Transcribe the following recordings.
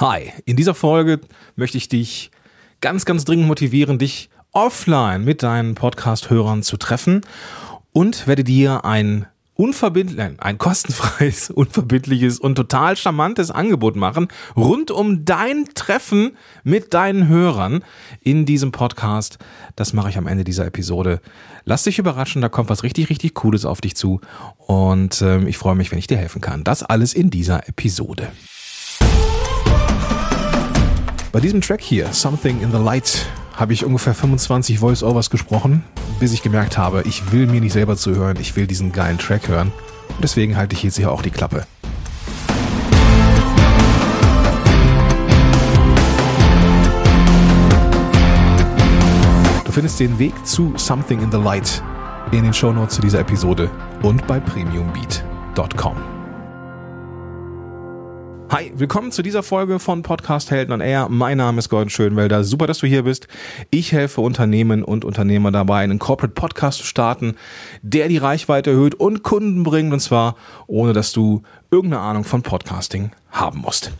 Hi, in dieser Folge möchte ich dich ganz, ganz dringend motivieren, dich offline mit deinen Podcast-Hörern zu treffen und werde dir ein unverbindlich, ein kostenfreies, unverbindliches und total charmantes Angebot machen rund um dein Treffen mit deinen Hörern in diesem Podcast. Das mache ich am Ende dieser Episode. Lass dich überraschen, da kommt was richtig, richtig Cooles auf dich zu und äh, ich freue mich, wenn ich dir helfen kann. Das alles in dieser Episode. Bei diesem Track hier, Something in the Light, habe ich ungefähr 25 Voice-Overs gesprochen, bis ich gemerkt habe, ich will mir nicht selber zuhören, ich will diesen geilen Track hören. Und deswegen halte ich jetzt hier auch die Klappe. Du findest den Weg zu Something in the Light in den Shownotes zu dieser Episode und bei premiumbeat.com. Hi, willkommen zu dieser Folge von Podcast Helden on Air. Mein Name ist Gordon Schönwelder. Super, dass du hier bist. Ich helfe Unternehmen und Unternehmer dabei, einen Corporate Podcast zu starten, der die Reichweite erhöht und Kunden bringt. Und zwar ohne, dass du irgendeine Ahnung von Podcasting haben musst.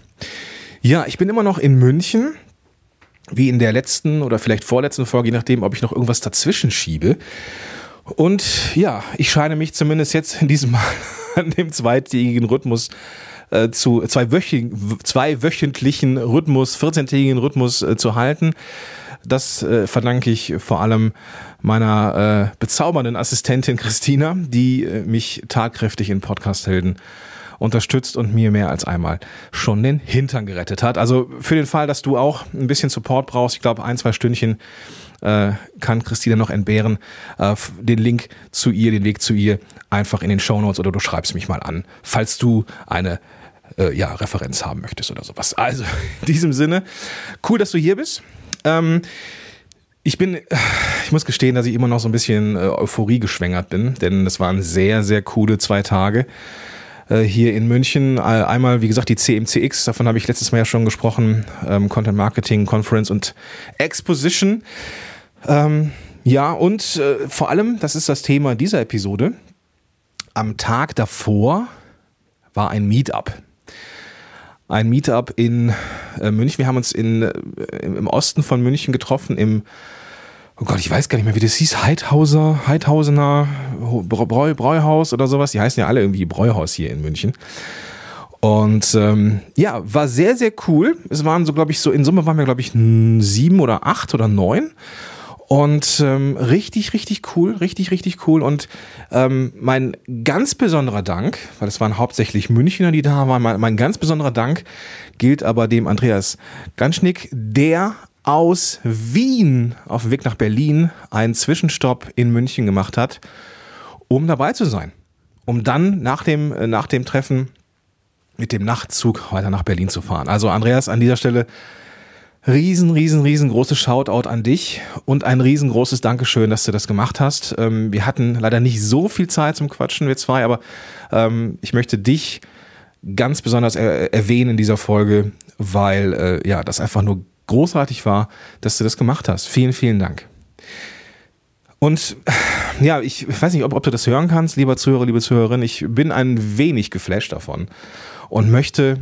Ja, ich bin immer noch in München. Wie in der letzten oder vielleicht vorletzten Folge, je nachdem, ob ich noch irgendwas dazwischen schiebe. Und ja, ich scheine mich zumindest jetzt in diesem Mal an dem zweitägigen Rhythmus äh, zu zwei, wöchig, zwei wöchentlichen Rhythmus, 14-tägigen Rhythmus äh, zu halten. Das äh, verdanke ich vor allem meiner äh, bezaubernden Assistentin Christina, die äh, mich tagkräftig in Podcast-Helden unterstützt und mir mehr als einmal schon den Hintern gerettet hat. Also für den Fall, dass du auch ein bisschen Support brauchst, ich glaube ein, zwei Stündchen äh, kann Christina noch entbehren, äh, den Link zu ihr, den Weg zu ihr einfach in den Show Notes oder du schreibst mich mal an, falls du eine äh, ja, Referenz haben möchtest oder sowas. Also in diesem Sinne, cool, dass du hier bist. Ähm, ich bin, ich muss gestehen, dass ich immer noch so ein bisschen äh, Euphorie geschwängert bin, denn es waren sehr, sehr coole zwei Tage äh, hier in München. Einmal, wie gesagt, die CMCX, davon habe ich letztes Mal ja schon gesprochen, ähm, Content Marketing Conference und Exposition. Ähm, ja, und äh, vor allem, das ist das Thema dieser Episode, am Tag davor war ein Meetup ein Meetup in äh, München. Wir haben uns in, äh, im Osten von München getroffen, im, oh Gott, ich weiß gar nicht mehr, wie das hieß, Heidhauser, Heidhausener Bräu, Bräuhaus oder sowas. Die heißen ja alle irgendwie Bräuhaus hier in München. Und ähm, ja, war sehr, sehr cool. Es waren so, glaube ich, so in Summe waren wir, glaube ich, sieben oder acht oder neun. Und ähm, richtig, richtig cool, richtig, richtig cool. Und ähm, mein ganz besonderer Dank, weil es waren hauptsächlich Münchner, die da waren, mein, mein ganz besonderer Dank gilt aber dem Andreas Ganschnick, der aus Wien auf dem Weg nach Berlin einen Zwischenstopp in München gemacht hat, um dabei zu sein. Um dann nach dem, äh, nach dem Treffen mit dem Nachtzug weiter nach Berlin zu fahren. Also Andreas, an dieser Stelle riesen, riesen, riesengroßes Shoutout an dich und ein riesengroßes Dankeschön, dass du das gemacht hast. Ähm, wir hatten leider nicht so viel Zeit zum Quatschen, wir zwei, aber ähm, ich möchte dich ganz besonders er erwähnen in dieser Folge, weil äh, ja, das einfach nur großartig war, dass du das gemacht hast. Vielen, vielen Dank. Und ja, ich weiß nicht, ob, ob du das hören kannst, lieber Zuhörer, liebe Zuhörerin. Ich bin ein wenig geflasht davon und möchte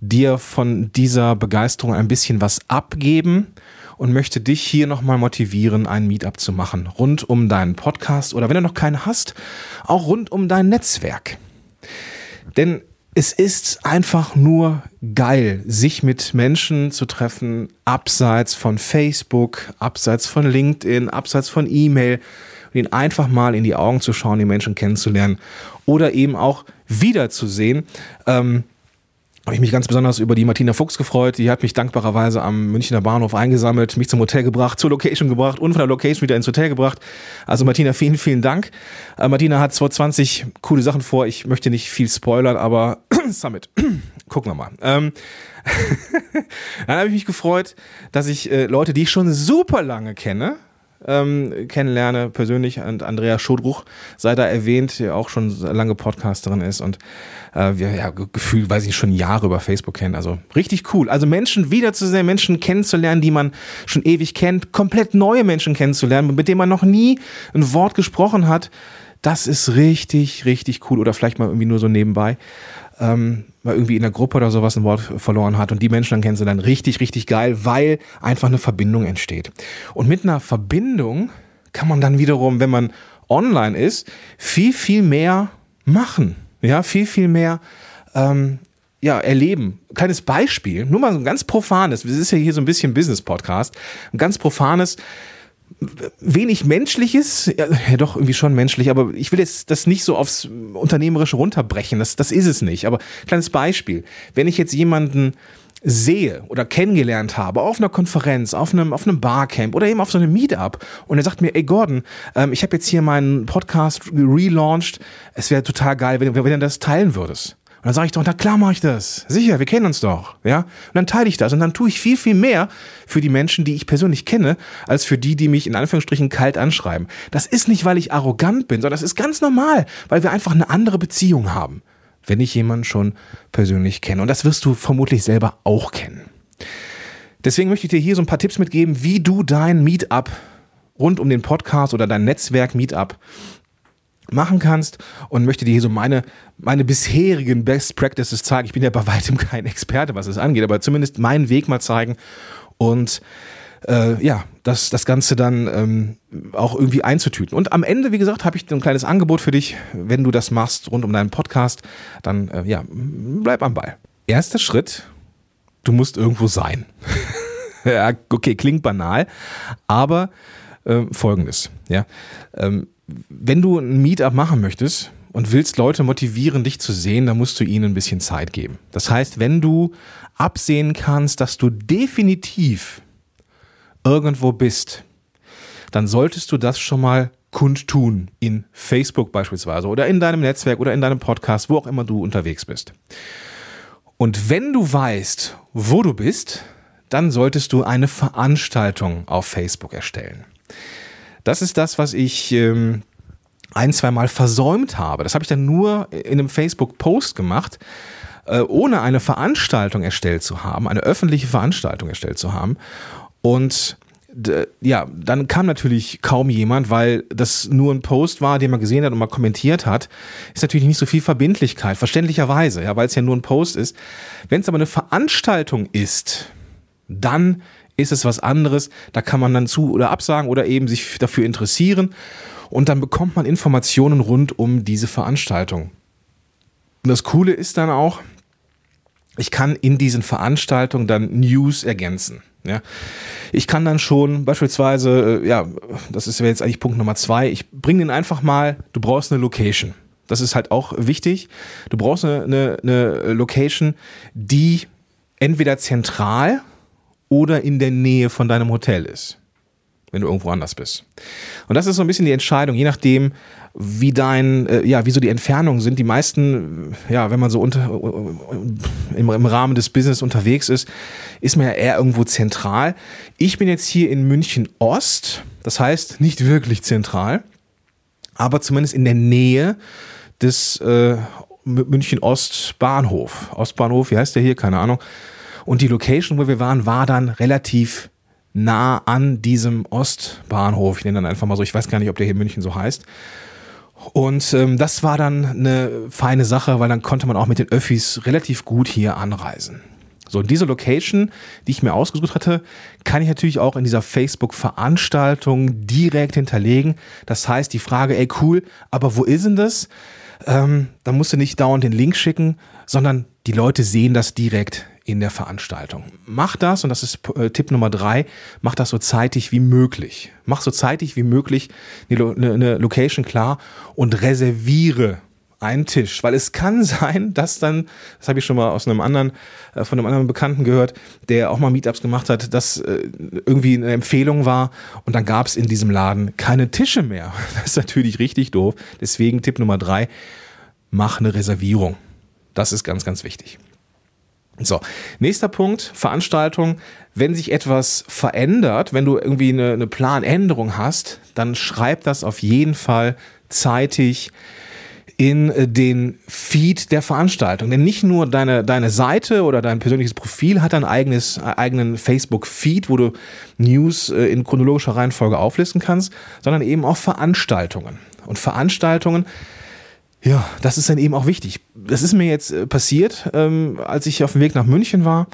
dir von dieser Begeisterung ein bisschen was abgeben und möchte dich hier nochmal motivieren, ein Meetup zu machen. Rund um deinen Podcast oder wenn du noch keinen hast, auch rund um dein Netzwerk. Denn es ist einfach nur geil, sich mit Menschen zu treffen, abseits von Facebook, abseits von LinkedIn, abseits von E-Mail, ihnen einfach mal in die Augen zu schauen, die Menschen kennenzulernen oder eben auch wiederzusehen. Ähm, habe ich mich ganz besonders über die Martina Fuchs gefreut. Die hat mich dankbarerweise am Münchner Bahnhof eingesammelt, mich zum Hotel gebracht, zur Location gebracht und von der Location wieder ins Hotel gebracht. Also Martina, vielen, vielen Dank. Äh, Martina hat 2020 coole Sachen vor. Ich möchte nicht viel spoilern, aber Summit. Gucken wir mal. Ähm, dann habe ich mich gefreut, dass ich äh, Leute, die ich schon super lange kenne, ähm, kennenlerne, persönlich. Und Andrea Schodruch sei da erwähnt, die auch schon lange Podcasterin ist und äh, wir ja gefühlt, weiß ich, schon Jahre über Facebook kennen. Also richtig cool. Also Menschen wiederzusehen, Menschen kennenzulernen, die man schon ewig kennt, komplett neue Menschen kennenzulernen, mit denen man noch nie ein Wort gesprochen hat. Das ist richtig, richtig cool. Oder vielleicht mal irgendwie nur so nebenbei. Ähm, mal irgendwie in der Gruppe oder sowas ein Wort verloren hat und die Menschen dann kennen sie dann richtig, richtig geil, weil einfach eine Verbindung entsteht. Und mit einer Verbindung kann man dann wiederum, wenn man online ist, viel, viel mehr machen. Ja, viel, viel mehr ähm, ja, erleben. Kleines Beispiel, nur mal so ein ganz profanes, das ist ja hier so ein bisschen Business-Podcast, ein ganz profanes, wenig menschliches, ja, ja, doch irgendwie schon menschlich, aber ich will jetzt das nicht so aufs Unternehmerische runterbrechen, das, das ist es nicht. Aber kleines Beispiel, wenn ich jetzt jemanden sehe oder kennengelernt habe auf einer Konferenz, auf einem, auf einem Barcamp oder eben auf so einem Meetup und er sagt mir, ey Gordon, ähm, ich habe jetzt hier meinen Podcast relaunched, es wäre total geil, wenn, wenn du das teilen würdest. Und dann sage ich doch, na klar mache ich das. Sicher, wir kennen uns doch. Ja? Und dann teile ich das. Und dann tue ich viel, viel mehr für die Menschen, die ich persönlich kenne, als für die, die mich in Anführungsstrichen kalt anschreiben. Das ist nicht, weil ich arrogant bin, sondern das ist ganz normal, weil wir einfach eine andere Beziehung haben, wenn ich jemanden schon persönlich kenne. Und das wirst du vermutlich selber auch kennen. Deswegen möchte ich dir hier so ein paar Tipps mitgeben, wie du dein Meetup rund um den Podcast oder dein Netzwerk Meetup machen kannst und möchte dir hier so meine, meine bisherigen Best Practices zeigen. Ich bin ja bei weitem kein Experte, was es angeht, aber zumindest meinen Weg mal zeigen und äh, ja, das, das Ganze dann ähm, auch irgendwie einzutüten. Und am Ende, wie gesagt, habe ich ein kleines Angebot für dich. Wenn du das machst rund um deinen Podcast, dann äh, ja, bleib am Ball. Erster Schritt, du musst irgendwo sein. ja, okay, klingt banal, aber äh, folgendes, ja. Ähm, wenn du ein Meetup machen möchtest und willst Leute motivieren, dich zu sehen, dann musst du ihnen ein bisschen Zeit geben. Das heißt, wenn du absehen kannst, dass du definitiv irgendwo bist, dann solltest du das schon mal kundtun in Facebook beispielsweise oder in deinem Netzwerk oder in deinem Podcast, wo auch immer du unterwegs bist. Und wenn du weißt, wo du bist, dann solltest du eine Veranstaltung auf Facebook erstellen. Das ist das, was ich ähm, ein, zwei Mal versäumt habe. Das habe ich dann nur in einem Facebook-Post gemacht, äh, ohne eine Veranstaltung erstellt zu haben, eine öffentliche Veranstaltung erstellt zu haben. Und ja, dann kam natürlich kaum jemand, weil das nur ein Post war, den man gesehen hat und mal kommentiert hat. Ist natürlich nicht so viel Verbindlichkeit, verständlicherweise, ja, weil es ja nur ein Post ist. Wenn es aber eine Veranstaltung ist, dann ist es was anderes. Da kann man dann zu oder absagen oder eben sich dafür interessieren. Und dann bekommt man Informationen rund um diese Veranstaltung. Und das Coole ist dann auch, ich kann in diesen Veranstaltungen dann News ergänzen. Ja, ich kann dann schon beispielsweise, äh, ja, das ist jetzt eigentlich Punkt Nummer zwei. Ich bringe den einfach mal. Du brauchst eine Location. Das ist halt auch wichtig. Du brauchst eine, eine, eine Location, die entweder zentral oder in der Nähe von deinem Hotel ist, wenn du irgendwo anders bist. Und das ist so ein bisschen die Entscheidung, je nachdem, wie dein, äh, ja, wie so die Entfernungen sind. Die meisten, ja, wenn man so unter, im, im Rahmen des Business unterwegs ist, ist man ja eher irgendwo zentral. Ich bin jetzt hier in München Ost, das heißt nicht wirklich zentral, aber zumindest in der Nähe des äh, München Ost Bahnhof. Ostbahnhof, wie heißt der hier? Keine Ahnung. Und die Location, wo wir waren, war dann relativ nah an diesem Ostbahnhof. Ich nenne dann einfach mal so, ich weiß gar nicht, ob der hier in München so heißt. Und ähm, das war dann eine feine Sache, weil dann konnte man auch mit den Öffis relativ gut hier anreisen. So, diese Location, die ich mir ausgesucht hatte, kann ich natürlich auch in dieser Facebook-Veranstaltung direkt hinterlegen. Das heißt, die Frage, ey cool, aber wo ist denn das? Ähm, da musst du nicht dauernd den Link schicken, sondern die Leute sehen das direkt in der Veranstaltung. Mach das, und das ist äh, Tipp Nummer drei, mach das so zeitig wie möglich. Mach so zeitig wie möglich eine, eine Location klar und reserviere einen Tisch, weil es kann sein, dass dann, das habe ich schon mal aus einem anderen, äh, von einem anderen Bekannten gehört, der auch mal Meetups gemacht hat, dass äh, irgendwie eine Empfehlung war und dann gab es in diesem Laden keine Tische mehr. Das ist natürlich richtig doof. Deswegen Tipp Nummer drei, mach eine Reservierung. Das ist ganz, ganz wichtig. So, nächster Punkt, Veranstaltung. Wenn sich etwas verändert, wenn du irgendwie eine, eine Planänderung hast, dann schreib das auf jeden Fall zeitig in äh, den Feed der Veranstaltung. Denn nicht nur deine, deine Seite oder dein persönliches Profil hat ein eigenes, äh, eigenen Facebook-Feed, wo du News äh, in chronologischer Reihenfolge auflisten kannst, sondern eben auch Veranstaltungen. Und Veranstaltungen ja, das ist dann eben auch wichtig. Das ist mir jetzt äh, passiert, ähm, als ich auf dem Weg nach München war.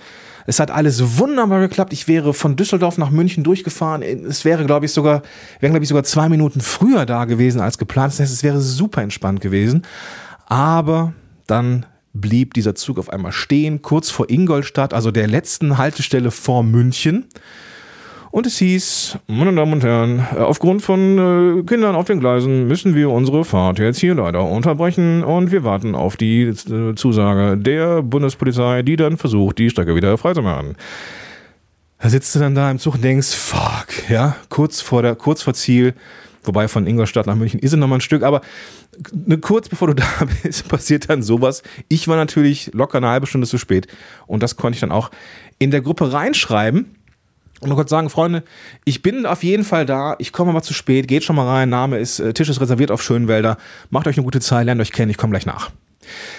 Es hat alles wunderbar geklappt. Ich wäre von Düsseldorf nach München durchgefahren. Es wäre, glaube ich, sogar, wären, glaube ich, sogar zwei Minuten früher da gewesen als geplant. Das heißt, es wäre super entspannt gewesen. Aber dann blieb dieser Zug auf einmal stehen, kurz vor Ingolstadt, also der letzten Haltestelle vor München. Und es hieß, meine Damen und Herren, aufgrund von äh, Kindern auf den Gleisen müssen wir unsere Fahrt jetzt hier leider unterbrechen und wir warten auf die äh, Zusage der Bundespolizei, die dann versucht, die Strecke wieder freizumachen. Da sitzt du dann da im Zug und denkst, fuck, ja, kurz vor der, kurz vor Ziel, wobei von Ingolstadt nach München ist es nochmal ein Stück, aber ne, kurz bevor du da bist, passiert dann sowas. Ich war natürlich locker eine halbe Stunde zu spät und das konnte ich dann auch in der Gruppe reinschreiben und nur kurz sagen, Freunde, ich bin auf jeden Fall da. Ich komme aber zu spät. Geht schon mal rein. Name ist, äh, Tisch ist reserviert auf Schönwälder. Macht euch eine gute Zeit, lernt euch kennen. Ich komme gleich nach.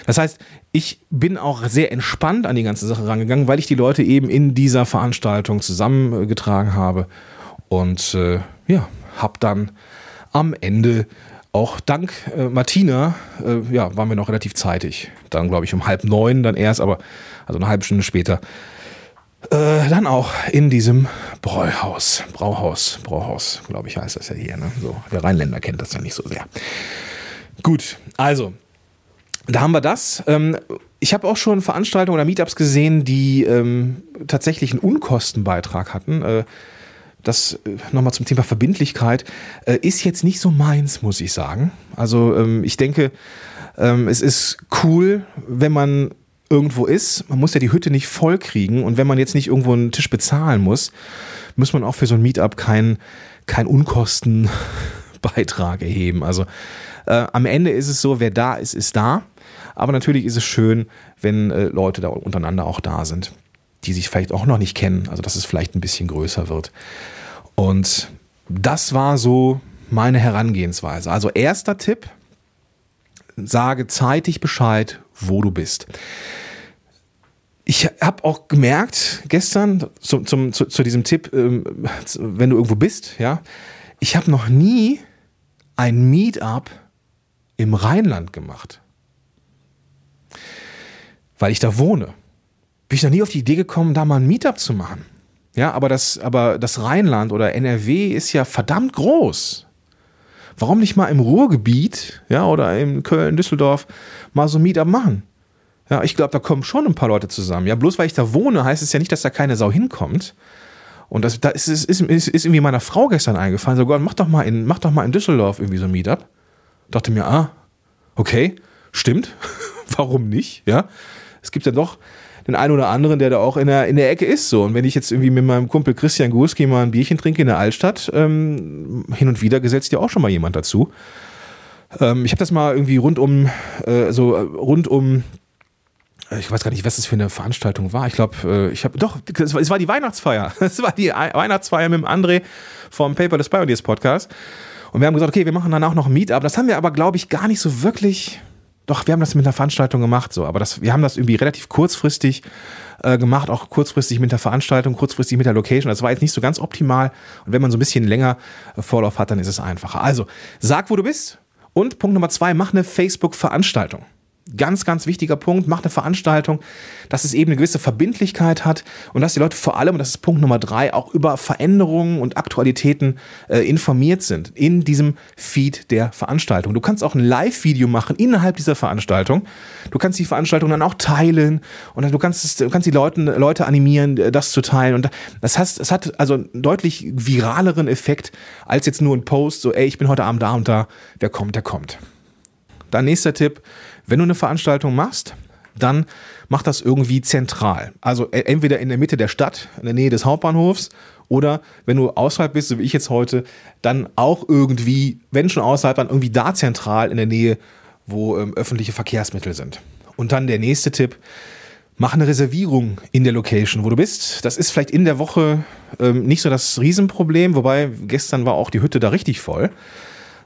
Das heißt, ich bin auch sehr entspannt an die ganze Sache rangegangen, weil ich die Leute eben in dieser Veranstaltung zusammengetragen habe. Und äh, ja, hab dann am Ende auch dank äh, Martina, äh, ja, waren wir noch relativ zeitig. Dann, glaube ich, um halb neun dann erst, aber also eine halbe Stunde später äh, dann auch in diesem Bräuhaus, Brauhaus, Brauhaus, glaube ich, heißt das ja hier. Ne? So, der Rheinländer kennt das ja nicht so sehr. Gut, also, da haben wir das. Ähm, ich habe auch schon Veranstaltungen oder Meetups gesehen, die ähm, tatsächlich einen Unkostenbeitrag hatten. Äh, das äh, nochmal zum Thema Verbindlichkeit äh, ist jetzt nicht so meins, muss ich sagen. Also ähm, ich denke, ähm, es ist cool, wenn man irgendwo ist, man muss ja die Hütte nicht voll kriegen und wenn man jetzt nicht irgendwo einen Tisch bezahlen muss, muss man auch für so ein Meetup keinen kein Unkostenbeitrag erheben. Also äh, am Ende ist es so, wer da ist, ist da. Aber natürlich ist es schön, wenn äh, Leute da untereinander auch da sind, die sich vielleicht auch noch nicht kennen, also dass es vielleicht ein bisschen größer wird. Und das war so meine Herangehensweise. Also erster Tipp, sage zeitig Bescheid, wo du bist. Ich habe auch gemerkt gestern zum, zum, zu, zu diesem Tipp, ähm, wenn du irgendwo bist, ja, ich habe noch nie ein Meetup im Rheinland gemacht. Weil ich da wohne. Bin ich noch nie auf die Idee gekommen, da mal ein Meetup zu machen. Ja, aber das, aber das Rheinland oder NRW ist ja verdammt groß. Warum nicht mal im Ruhrgebiet, ja, oder in Köln, Düsseldorf mal so ein Meetup machen? Ja, ich glaube, da kommen schon ein paar Leute zusammen. Ja, bloß weil ich da wohne, heißt es ja nicht, dass da keine Sau hinkommt. Und das, da ist, ist, ist, ist irgendwie meiner Frau gestern eingefallen, so Gott, mach doch mal in, mach doch mal in Düsseldorf irgendwie so ein Meetup. Dachte mir, ah, okay, stimmt. Warum nicht? Ja. Es gibt ja doch den einen oder anderen, der da auch in der, in der Ecke ist. So. Und wenn ich jetzt irgendwie mit meinem Kumpel Christian Gurski mal ein Bierchen trinke in der Altstadt, ähm, hin und wieder gesetzt ja auch schon mal jemand dazu. Ähm, ich habe das mal irgendwie rund um, äh, so rund um ich weiß gar nicht, was das für eine Veranstaltung war. Ich glaube, äh, ich habe doch, es war, die Weihnachtsfeier. Es war die Weihnachtsfeier mit dem André vom Paperless Pioneers Podcast. Und wir haben gesagt, okay, wir machen dann auch noch ein Meetup. Das haben wir aber, glaube ich, gar nicht so wirklich doch, wir haben das mit einer Veranstaltung gemacht, so, aber das, wir haben das irgendwie relativ kurzfristig äh, gemacht, auch kurzfristig mit der Veranstaltung, kurzfristig mit der Location. Das war jetzt nicht so ganz optimal. Und wenn man so ein bisschen länger äh, Vorlauf hat, dann ist es einfacher. Also, sag, wo du bist. Und Punkt Nummer zwei, mach eine Facebook-Veranstaltung. Ganz, ganz wichtiger Punkt, macht eine Veranstaltung, dass es eben eine gewisse Verbindlichkeit hat und dass die Leute vor allem, und das ist Punkt Nummer drei, auch über Veränderungen und Aktualitäten äh, informiert sind in diesem Feed der Veranstaltung. Du kannst auch ein Live-Video machen innerhalb dieser Veranstaltung. Du kannst die Veranstaltung dann auch teilen und du kannst, du kannst die Leuten, Leute animieren, äh, das zu teilen. Und das, heißt, es hat also einen deutlich viraleren Effekt als jetzt nur ein Post, so, ey, ich bin heute Abend da und da, wer kommt, der kommt. Dann nächster Tipp, wenn du eine Veranstaltung machst, dann mach das irgendwie zentral. Also e, entweder in der Mitte der Stadt, in der Nähe des Hauptbahnhofs, oder wenn du außerhalb bist, so wie ich jetzt heute, dann auch irgendwie, wenn schon außerhalb, dann irgendwie da zentral in der Nähe, wo ähm, öffentliche Verkehrsmittel sind. Und dann der nächste Tipp, mach eine Reservierung in der Location, wo du bist. Das ist vielleicht in der Woche ähm, nicht so das Riesenproblem, wobei gestern war auch die Hütte da richtig voll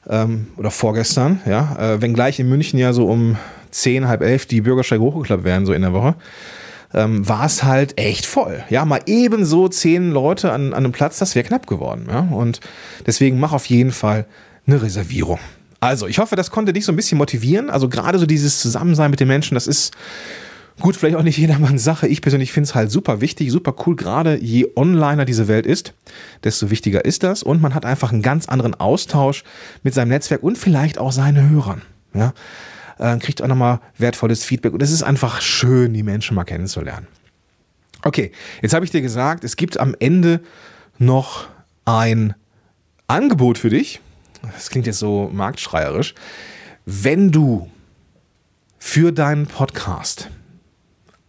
ähm, oder vorgestern, ja, äh, wenngleich in München ja so um zehn, halb elf die Bürgersteige hochgeklappt werden, so in der Woche, ähm, war es halt echt voll. Ja, mal ebenso zehn Leute an, an einem Platz, das wäre knapp geworden. Ja? Und deswegen mach auf jeden Fall eine Reservierung. Also, ich hoffe, das konnte dich so ein bisschen motivieren. Also gerade so dieses Zusammensein mit den Menschen, das ist gut, vielleicht auch nicht jedermanns Sache. Ich persönlich finde es halt super wichtig, super cool. Gerade je onliner diese Welt ist, desto wichtiger ist das. Und man hat einfach einen ganz anderen Austausch mit seinem Netzwerk und vielleicht auch seinen Hörern. Ja, äh, kriegt auch nochmal wertvolles Feedback. Und es ist einfach schön, die Menschen mal kennenzulernen. Okay, jetzt habe ich dir gesagt, es gibt am Ende noch ein Angebot für dich. Das klingt jetzt so marktschreierisch. Wenn du für deinen Podcast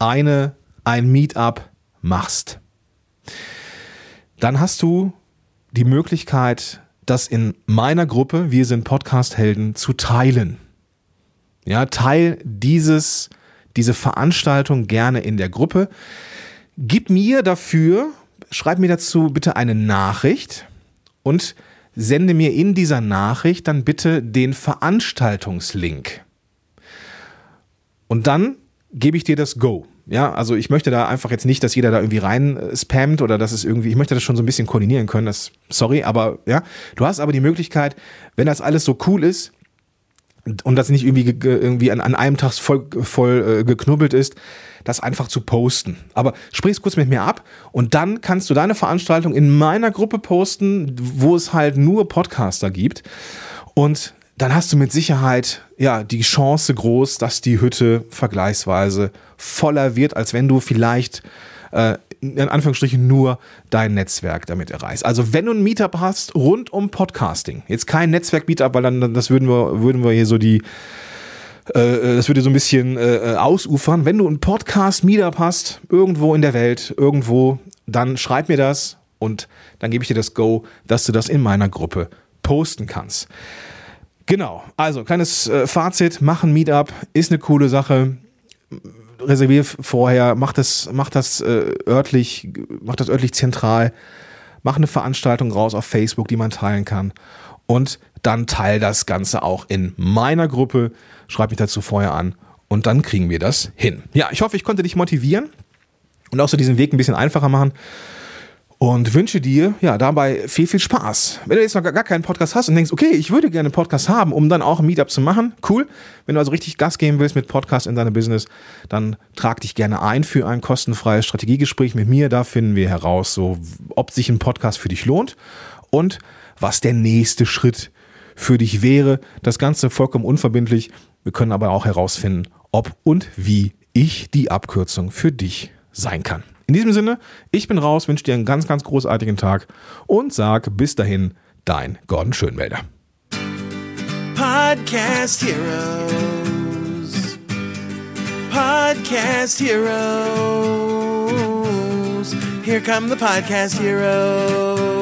eine, ein Meetup machst, dann hast du die Möglichkeit, das in meiner Gruppe, wir sind Podcast-Helden, zu teilen. Ja, teil dieses, diese Veranstaltung gerne in der Gruppe. Gib mir dafür, schreib mir dazu bitte eine Nachricht und sende mir in dieser Nachricht dann bitte den Veranstaltungslink. Und dann gebe ich dir das Go. Ja, also ich möchte da einfach jetzt nicht, dass jeder da irgendwie rein äh, spammt oder dass es irgendwie, ich möchte das schon so ein bisschen koordinieren können. Das, sorry, aber ja, du hast aber die Möglichkeit, wenn das alles so cool ist, und das nicht irgendwie, irgendwie an, an einem Tag voll, voll äh, geknubbelt ist, das einfach zu posten. Aber sprich es kurz mit mir ab und dann kannst du deine Veranstaltung in meiner Gruppe posten, wo es halt nur Podcaster gibt. Und dann hast du mit Sicherheit ja die Chance groß, dass die Hütte vergleichsweise voller wird, als wenn du vielleicht äh, in Anführungsstrichen nur dein Netzwerk damit erreichst. Also wenn du ein Meetup hast rund um Podcasting, jetzt kein Netzwerk-Meetup, weil dann das würden wir, würden wir hier so die äh, das würde so ein bisschen äh, ausufern. Wenn du ein Podcast-Meetup hast, irgendwo in der Welt, irgendwo, dann schreib mir das und dann gebe ich dir das Go, dass du das in meiner Gruppe posten kannst. Genau, also kleines äh, Fazit, mach ein Meetup, ist eine coole Sache. Reservier vorher, mach das, mach das äh, örtlich, mach das örtlich zentral, mach eine Veranstaltung raus auf Facebook, die man teilen kann. Und dann teile das Ganze auch in meiner Gruppe. Schreib mich dazu vorher an. Und dann kriegen wir das hin. Ja, ich hoffe, ich konnte dich motivieren und auch so diesen Weg ein bisschen einfacher machen und wünsche dir ja dabei viel, viel Spaß. Wenn du jetzt noch gar keinen Podcast hast und denkst, okay, ich würde gerne einen Podcast haben, um dann auch ein Meetup zu machen, cool. Wenn du also richtig Gas geben willst mit Podcast in deinem Business, dann trag dich gerne ein für ein kostenfreies Strategiegespräch mit mir. Da finden wir heraus, so, ob sich ein Podcast für dich lohnt und was der nächste Schritt für dich wäre. Das Ganze vollkommen unverbindlich. Wir können aber auch herausfinden, ob und wie ich die Abkürzung für dich sein kann. In diesem Sinne, ich bin raus, wünsche dir einen ganz, ganz großartigen Tag und sag bis dahin, dein Gordon Schönwälder. Podcast Heroes. Podcast Heroes. Here come the Podcast Heroes.